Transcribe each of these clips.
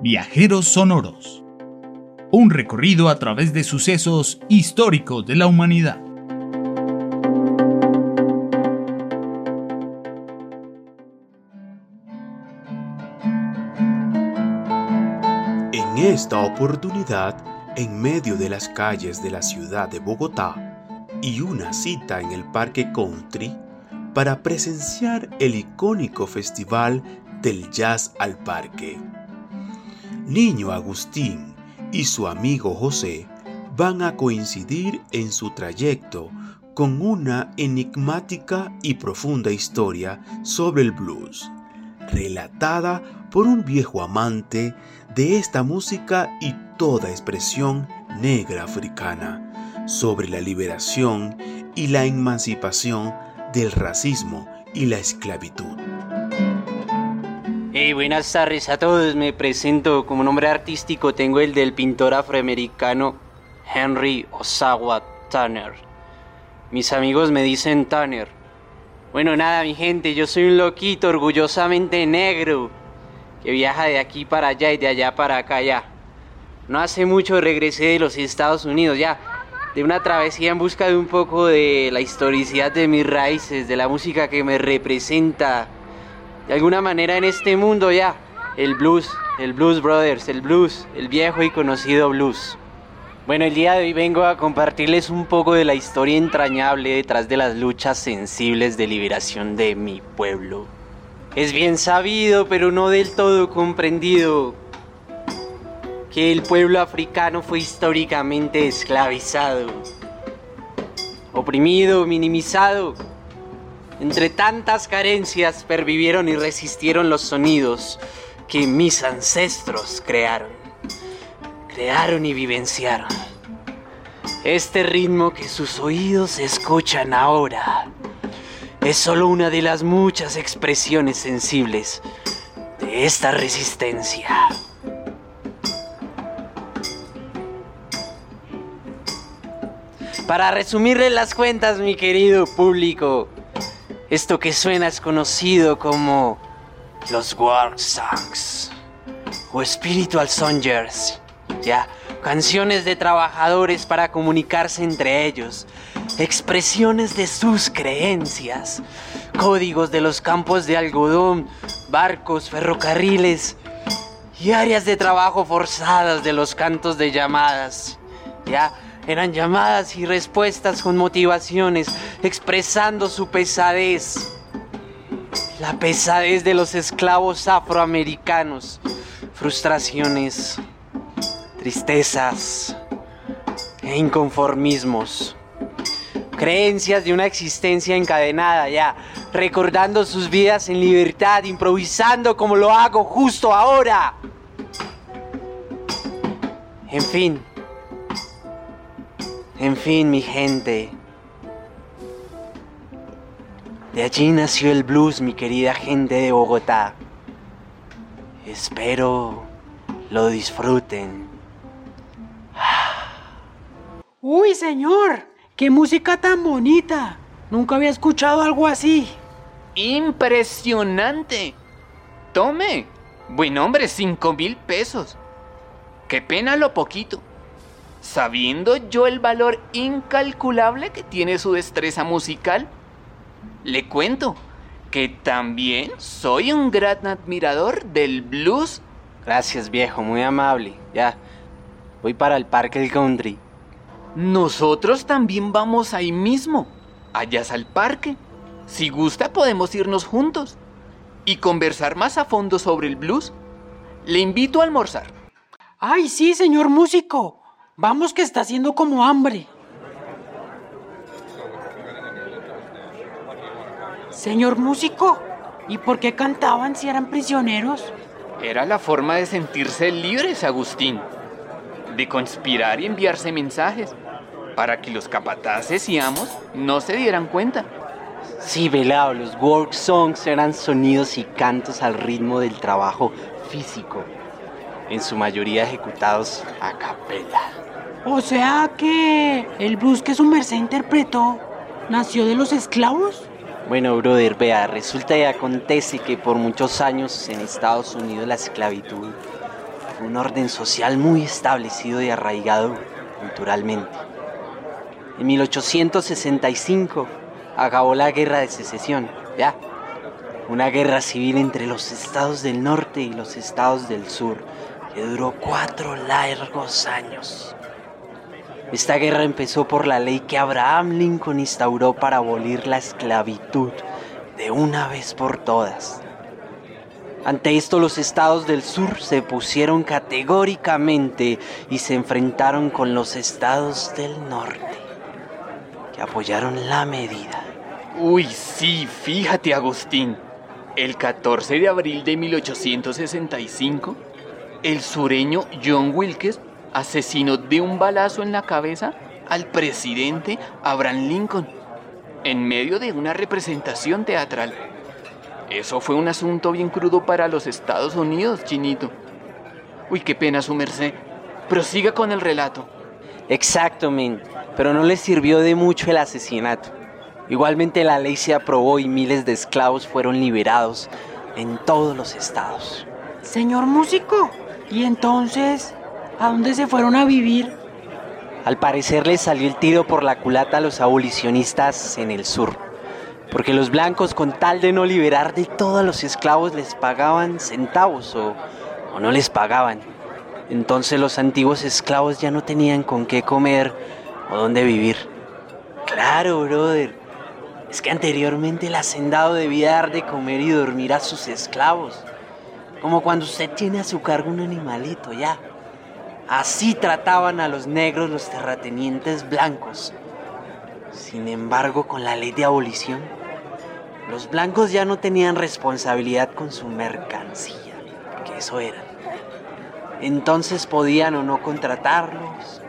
Viajeros Sonoros. Un recorrido a través de sucesos históricos de la humanidad. En esta oportunidad, en medio de las calles de la ciudad de Bogotá y una cita en el Parque Country para presenciar el icónico festival del jazz al parque. Niño Agustín y su amigo José van a coincidir en su trayecto con una enigmática y profunda historia sobre el blues, relatada por un viejo amante de esta música y toda expresión negra africana, sobre la liberación y la emancipación del racismo y la esclavitud. Hey, buenas tardes a todos. Me presento como nombre artístico. Tengo el del pintor afroamericano Henry Osawa Tanner. Mis amigos me dicen Tanner. Bueno, nada, mi gente, yo soy un loquito orgullosamente negro que viaja de aquí para allá y de allá para acá ya. No hace mucho regresé de los Estados Unidos ya, de una travesía en busca de un poco de la historicidad de mis raíces, de la música que me representa de alguna manera en este mundo ya. El blues, el blues brothers, el blues, el viejo y conocido blues. Bueno, el día de hoy vengo a compartirles un poco de la historia entrañable detrás de las luchas sensibles de liberación de mi pueblo. Es bien sabido, pero no del todo comprendido, que el pueblo africano fue históricamente esclavizado, oprimido, minimizado. Entre tantas carencias pervivieron y resistieron los sonidos que mis ancestros crearon crearon y vivenciaron. Este ritmo que sus oídos escuchan ahora es solo una de las muchas expresiones sensibles de esta resistencia. Para resumirle las cuentas, mi querido público, esto que suena es conocido como los War Songs o Spiritual Songers ya, canciones de trabajadores para comunicarse entre ellos, expresiones de sus creencias, códigos de los campos de algodón, barcos, ferrocarriles y áreas de trabajo forzadas de los cantos de llamadas. Ya, eran llamadas y respuestas con motivaciones, expresando su pesadez. La pesadez de los esclavos afroamericanos, frustraciones, tristezas e inconformismos. Creencias de una existencia encadenada ya, recordando sus vidas en libertad, improvisando como lo hago justo ahora. En fin, en fin, mi gente. De allí nació el blues, mi querida gente de Bogotá. Espero lo disfruten. Uy, señor, qué música tan bonita. Nunca había escuchado algo así. Impresionante. Tome. Buen hombre, cinco mil pesos. Qué pena lo poquito. Sabiendo yo el valor incalculable que tiene su destreza musical, le cuento que también soy un gran admirador del blues. Gracias, viejo, muy amable. Ya, voy para el Parque del Country. Nosotros también vamos ahí mismo, allá al parque. Si gusta podemos irnos juntos y conversar más a fondo sobre el blues. Le invito a almorzar. Ay, sí, señor músico. Vamos que está haciendo como hambre. Señor músico, ¿y por qué cantaban si eran prisioneros? Era la forma de sentirse libres, Agustín. De conspirar y enviarse mensajes para que los capataces y amos no se dieran cuenta. Sí, velado, los work songs eran sonidos y cantos al ritmo del trabajo físico, en su mayoría ejecutados a capela. O sea que el blues que su merced interpretó nació de los esclavos. Bueno, brother, vea, resulta y acontece que por muchos años en Estados Unidos la esclavitud un orden social muy establecido y arraigado culturalmente. En 1865 acabó la guerra de secesión, ya. Una guerra civil entre los estados del norte y los estados del sur, que duró cuatro largos años. Esta guerra empezó por la ley que Abraham Lincoln instauró para abolir la esclavitud de una vez por todas. Ante esto los estados del sur se pusieron categóricamente y se enfrentaron con los estados del norte, que apoyaron la medida. Uy, sí, fíjate Agustín. El 14 de abril de 1865, el sureño John Wilkes asesinó de un balazo en la cabeza al presidente Abraham Lincoln en medio de una representación teatral. Eso fue un asunto bien crudo para los Estados Unidos, Chinito. Uy, qué pena su merced. Prosiga con el relato. Exacto, men, pero no les sirvió de mucho el asesinato. Igualmente la ley se aprobó y miles de esclavos fueron liberados en todos los estados. Señor músico, ¿y entonces a dónde se fueron a vivir? Al parecer les salió el tiro por la culata a los abolicionistas en el sur, porque los blancos con tal de no liberar de todos los esclavos les pagaban centavos o no les pagaban. Entonces los antiguos esclavos ya no tenían con qué comer o dónde vivir. Claro, brother. Es que anteriormente el hacendado debía dar de comer y dormir a sus esclavos. Como cuando usted tiene a su cargo un animalito, ya. Así trataban a los negros los terratenientes blancos. Sin embargo, con la ley de abolición, los blancos ya no tenían responsabilidad con su mercancía, porque eso era. Entonces podían o no contratarlos.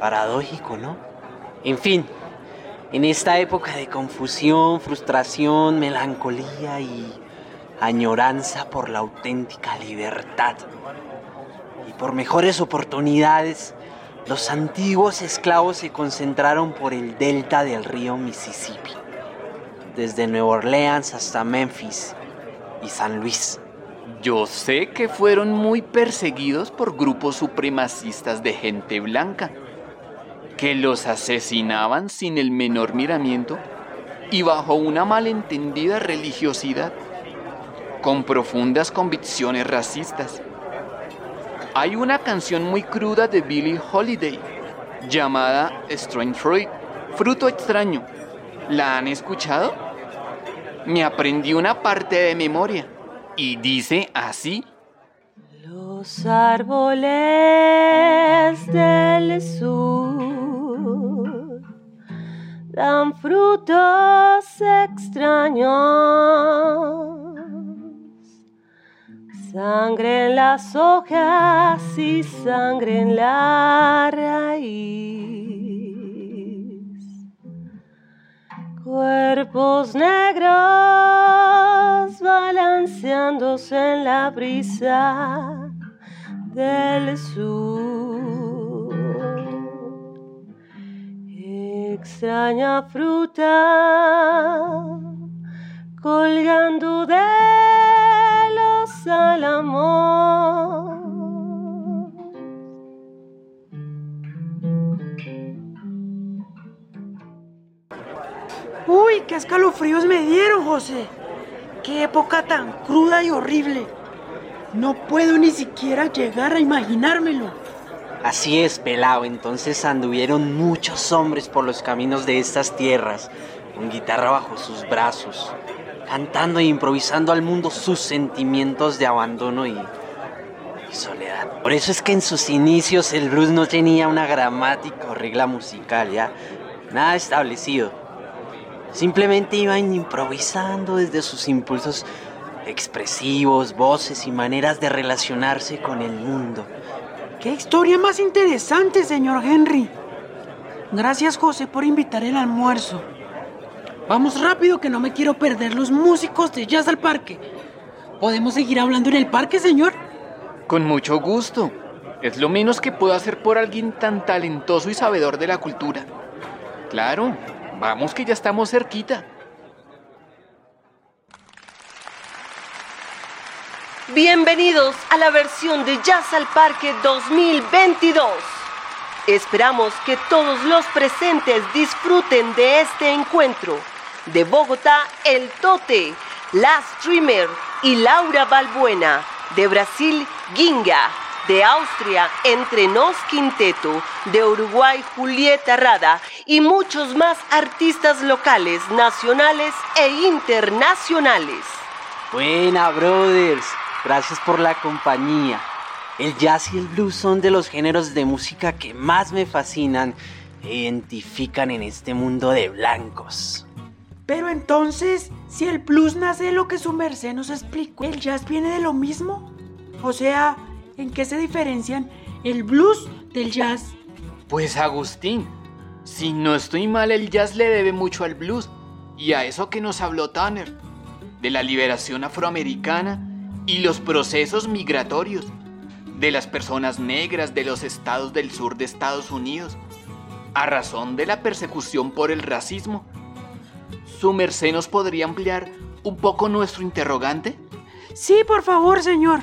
Paradójico, ¿no? En fin, en esta época de confusión, frustración, melancolía y añoranza por la auténtica libertad y por mejores oportunidades, los antiguos esclavos se concentraron por el delta del río Mississippi, desde Nueva Orleans hasta Memphis y San Luis. Yo sé que fueron muy perseguidos por grupos supremacistas de gente blanca, que los asesinaban sin el menor miramiento y bajo una malentendida religiosidad, con profundas convicciones racistas. Hay una canción muy cruda de Billie Holiday llamada Strange Fruit, fruto extraño. ¿La han escuchado? Me aprendí una parte de memoria y dice así. Los árboles del sur dan frutos extraños. Sangre en las hojas y sangre en la raíz. Cuerpos negros balanceándose en la brisa del sur. Extraña fruta colgando de los álamos. Uy, qué escalofríos me dieron, José. Qué época tan cruda y horrible. No puedo ni siquiera llegar a imaginármelo. Así es, pelado. Entonces anduvieron muchos hombres por los caminos de estas tierras, con guitarra bajo sus brazos, cantando e improvisando al mundo sus sentimientos de abandono y, y soledad. Por eso es que en sus inicios el blues no tenía una gramática o regla musical, ya, nada establecido. Simplemente iban improvisando desde sus impulsos expresivos, voces y maneras de relacionarse con el mundo. Qué historia más interesante, señor Henry. Gracias, José, por invitar el almuerzo. Vamos rápido, que no me quiero perder los músicos de jazz al parque. ¿Podemos seguir hablando en el parque, señor? Con mucho gusto. Es lo menos que puedo hacer por alguien tan talentoso y sabedor de la cultura. Claro, vamos que ya estamos cerquita. Bienvenidos a la versión de Jazz al Parque 2022. Esperamos que todos los presentes disfruten de este encuentro. De Bogotá, El Tote, La Streamer y Laura Balbuena. De Brasil, Ginga. De Austria, Entre Nos Quinteto. De Uruguay, Julieta Rada. Y muchos más artistas locales, nacionales e internacionales. Buena, brothers. Gracias por la compañía. El jazz y el blues son de los géneros de música que más me fascinan e identifican en este mundo de blancos. Pero entonces, si el blues nace de lo que su merced nos explicó, ¿el jazz viene de lo mismo? O sea, ¿en qué se diferencian el blues del jazz? Pues Agustín, si no estoy mal, el jazz le debe mucho al blues y a eso que nos habló Tanner, de la liberación afroamericana y los procesos migratorios de las personas negras de los estados del sur de Estados Unidos, a razón de la persecución por el racismo. ¿Su merced nos podría ampliar un poco nuestro interrogante? Sí, por favor, señor.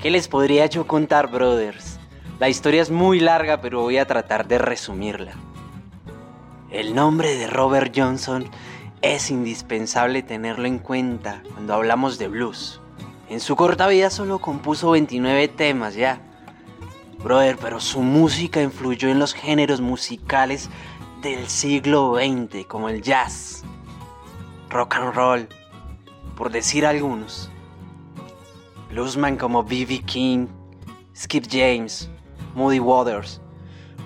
¿Qué les podría yo contar, brothers? La historia es muy larga, pero voy a tratar de resumirla. El nombre de Robert Johnson es indispensable tenerlo en cuenta cuando hablamos de blues. En su corta vida solo compuso 29 temas ya. Brother, pero su música influyó en los géneros musicales del siglo XX, como el jazz, rock and roll, por decir algunos. Bluesman como B.B. King, Skip James, Moody Waters,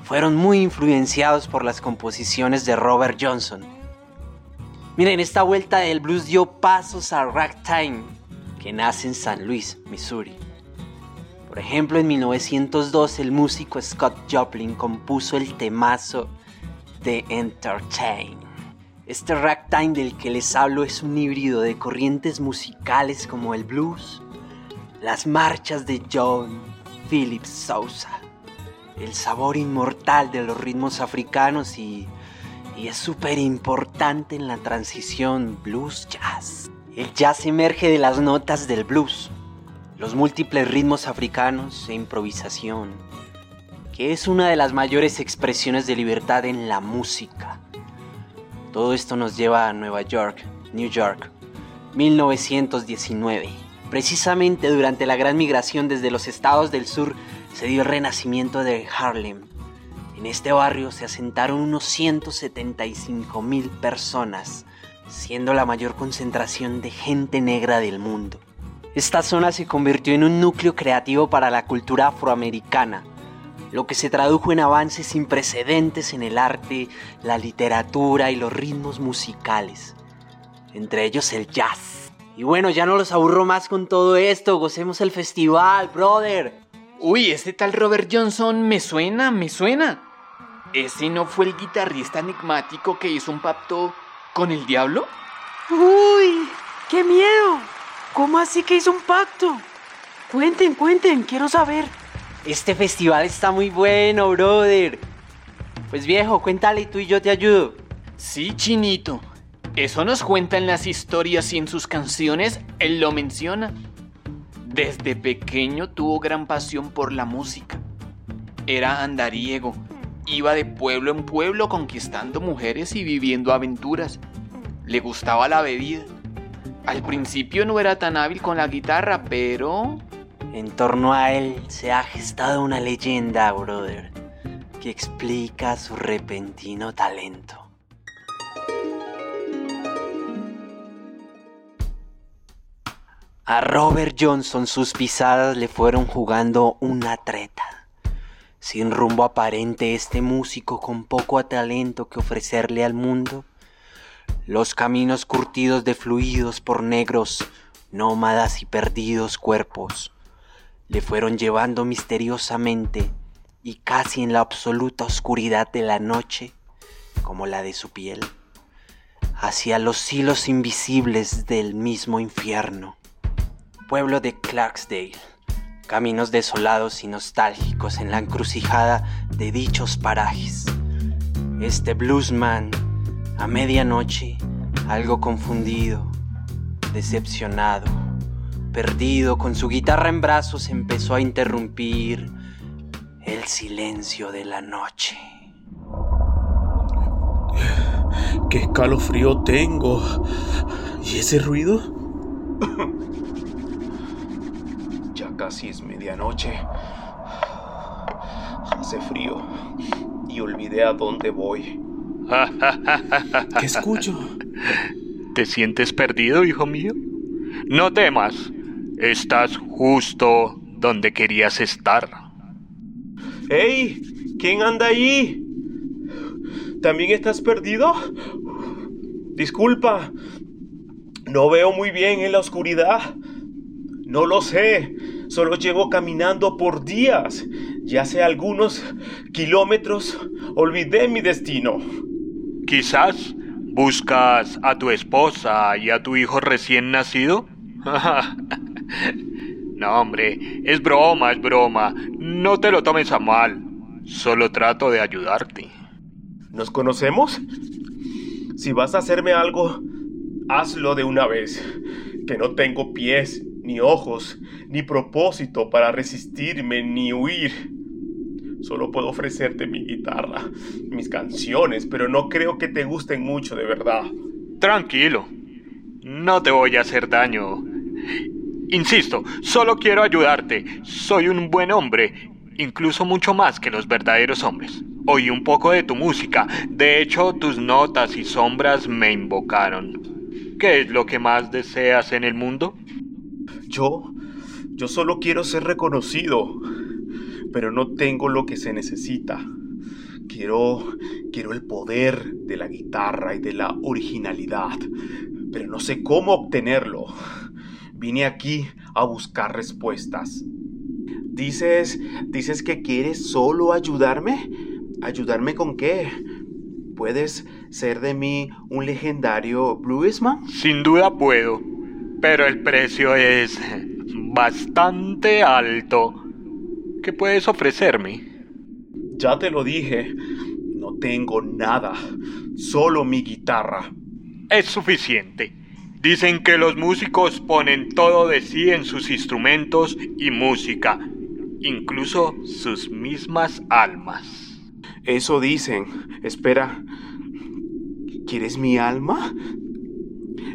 fueron muy influenciados por las composiciones de Robert Johnson. Miren, esta vuelta del blues dio pasos a ragtime, que nace en San Luis, Missouri. Por ejemplo, en 1902 el músico Scott Joplin compuso el temazo The Entertain. Este ragtime del que les hablo es un híbrido de corrientes musicales como el blues, las marchas de John Philip Sousa, el sabor inmortal de los ritmos africanos y, y es súper importante en la transición blues-jazz. El jazz emerge de las notas del blues, los múltiples ritmos africanos e improvisación, que es una de las mayores expresiones de libertad en la música. Todo esto nos lleva a Nueva York, New York, 1919. Precisamente durante la gran migración desde los estados del sur se dio el renacimiento de Harlem. En este barrio se asentaron unos 175 mil personas siendo la mayor concentración de gente negra del mundo. Esta zona se convirtió en un núcleo creativo para la cultura afroamericana, lo que se tradujo en avances sin precedentes en el arte, la literatura y los ritmos musicales, entre ellos el jazz. Y bueno, ya no los aburro más con todo esto, gocemos el festival, brother. Uy, ese tal Robert Johnson me suena, me suena. ¿Ese no fue el guitarrista enigmático que hizo un pacto con el diablo? ¡Uy! ¡Qué miedo! ¿Cómo así que hizo un pacto? Cuenten, cuenten, quiero saber. Este festival está muy bueno, brother. Pues viejo, cuéntale y tú y yo te ayudo. Sí, chinito. Eso nos cuenta en las historias y en sus canciones, él lo menciona. Desde pequeño tuvo gran pasión por la música. Era andariego, iba de pueblo en pueblo conquistando mujeres y viviendo aventuras. Le gustaba la bebida. Al principio no era tan hábil con la guitarra, pero... En torno a él se ha gestado una leyenda, brother, que explica su repentino talento. A Robert Johnson sus pisadas le fueron jugando una treta. Sin rumbo aparente este músico con poco talento que ofrecerle al mundo, los caminos curtidos de fluidos por negros, nómadas y perdidos cuerpos, le fueron llevando misteriosamente y casi en la absoluta oscuridad de la noche, como la de su piel, hacia los hilos invisibles del mismo infierno. Pueblo de Clarksdale caminos desolados y nostálgicos en la encrucijada de dichos parajes. Este bluesman, a medianoche, algo confundido, decepcionado, perdido, con su guitarra en brazos, empezó a interrumpir el silencio de la noche. ¡Qué escalofrío tengo! ¿Y ese ruido? ya casi es medianoche. Hace frío y olvidé a dónde voy. ¿Qué escucho? ¿Te sientes perdido, hijo mío? No temas, estás justo donde querías estar. ¡Hey! ¿Quién anda ahí? ¿También estás perdido? Disculpa, no veo muy bien en la oscuridad. No lo sé, solo llevo caminando por días. Ya hace algunos kilómetros olvidé mi destino. Quizás buscas a tu esposa y a tu hijo recién nacido. no, hombre, es broma, es broma. No te lo tomes a mal. Solo trato de ayudarte. ¿Nos conocemos? Si vas a hacerme algo, hazlo de una vez. Que no tengo pies, ni ojos, ni propósito para resistirme ni huir. Solo puedo ofrecerte mi guitarra, mis canciones, pero no creo que te gusten mucho de verdad. Tranquilo. No te voy a hacer daño. Insisto, solo quiero ayudarte. Soy un buen hombre, incluso mucho más que los verdaderos hombres. Oí un poco de tu música. De hecho, tus notas y sombras me invocaron. ¿Qué es lo que más deseas en el mundo? Yo, yo solo quiero ser reconocido pero no tengo lo que se necesita. Quiero, quiero el poder de la guitarra y de la originalidad, pero no sé cómo obtenerlo. Vine aquí a buscar respuestas. ¿Dices, dices que quieres solo ayudarme? ¿Ayudarme con qué? ¿Puedes ser de mí un legendario bluesman? Sin duda puedo, pero el precio es bastante alto. ¿Qué puedes ofrecerme? Ya te lo dije, no tengo nada, solo mi guitarra. Es suficiente. Dicen que los músicos ponen todo de sí en sus instrumentos y música, incluso sus mismas almas. Eso dicen. Espera, ¿quieres mi alma?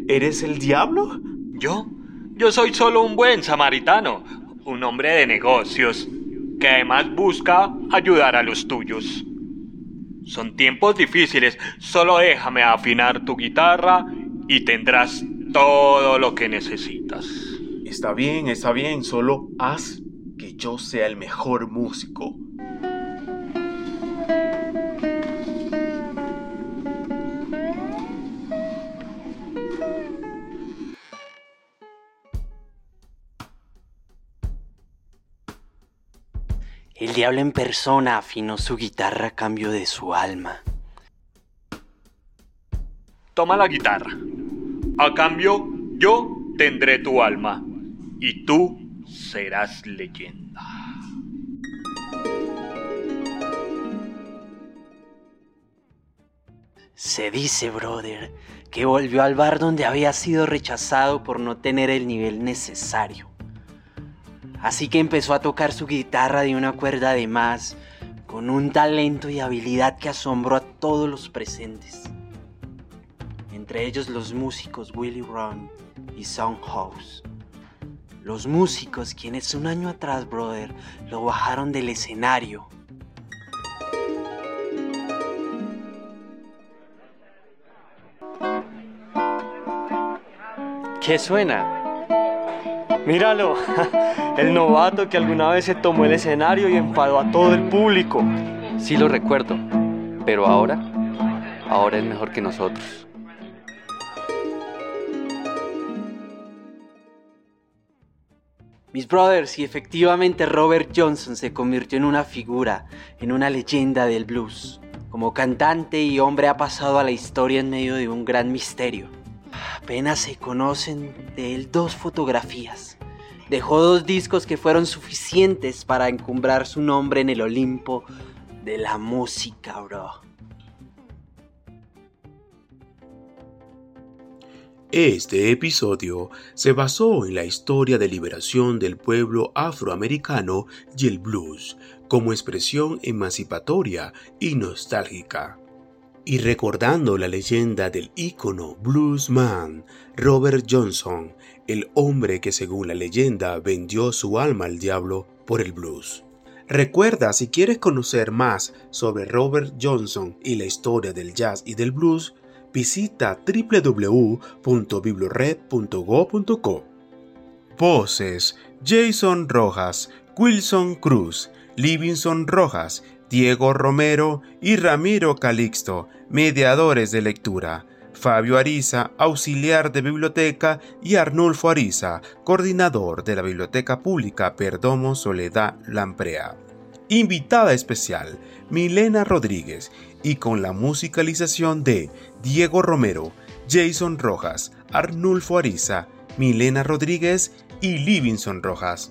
¿Eres el diablo? ¿Yo? Yo soy solo un buen samaritano, un hombre de negocios, que además busca ayudar a los tuyos. Son tiempos difíciles, solo déjame afinar tu guitarra y tendrás todo lo que necesitas. Está bien, está bien, solo haz que yo sea el mejor músico. El diablo en persona afinó su guitarra a cambio de su alma. Toma la guitarra. A cambio, yo tendré tu alma. Y tú serás leyenda. Se dice, brother, que volvió al bar donde había sido rechazado por no tener el nivel necesario. Así que empezó a tocar su guitarra de una cuerda de más, con un talento y habilidad que asombró a todos los presentes. Entre ellos los músicos Willie Ron y House. Los músicos quienes un año atrás, brother, lo bajaron del escenario. ¿Qué suena? Míralo, el novato que alguna vez se tomó el escenario y enfadó a todo el público. Sí lo recuerdo, pero ahora, ahora es mejor que nosotros. Mis brothers, y efectivamente Robert Johnson se convirtió en una figura, en una leyenda del blues. Como cantante y hombre ha pasado a la historia en medio de un gran misterio. Apenas se conocen de él dos fotografías. Dejó dos discos que fueron suficientes para encumbrar su nombre en el Olimpo de la música, bro. Este episodio se basó en la historia de liberación del pueblo afroamericano y el blues como expresión emancipatoria y nostálgica. Y recordando la leyenda del ícono bluesman Robert Johnson, el hombre que según la leyenda vendió su alma al diablo por el blues. Recuerda, si quieres conocer más sobre Robert Johnson y la historia del jazz y del blues, visita www.biblored.go.co. Voces: Jason Rojas, Wilson Cruz, Livingston Rojas, Diego Romero y Ramiro Calixto, mediadores de lectura. Fabio Ariza, auxiliar de biblioteca, y Arnulfo Ariza, coordinador de la Biblioteca Pública Perdomo Soledad Lamprea. Invitada especial, Milena Rodríguez, y con la musicalización de Diego Romero, Jason Rojas, Arnulfo Ariza, Milena Rodríguez y Livingston Rojas.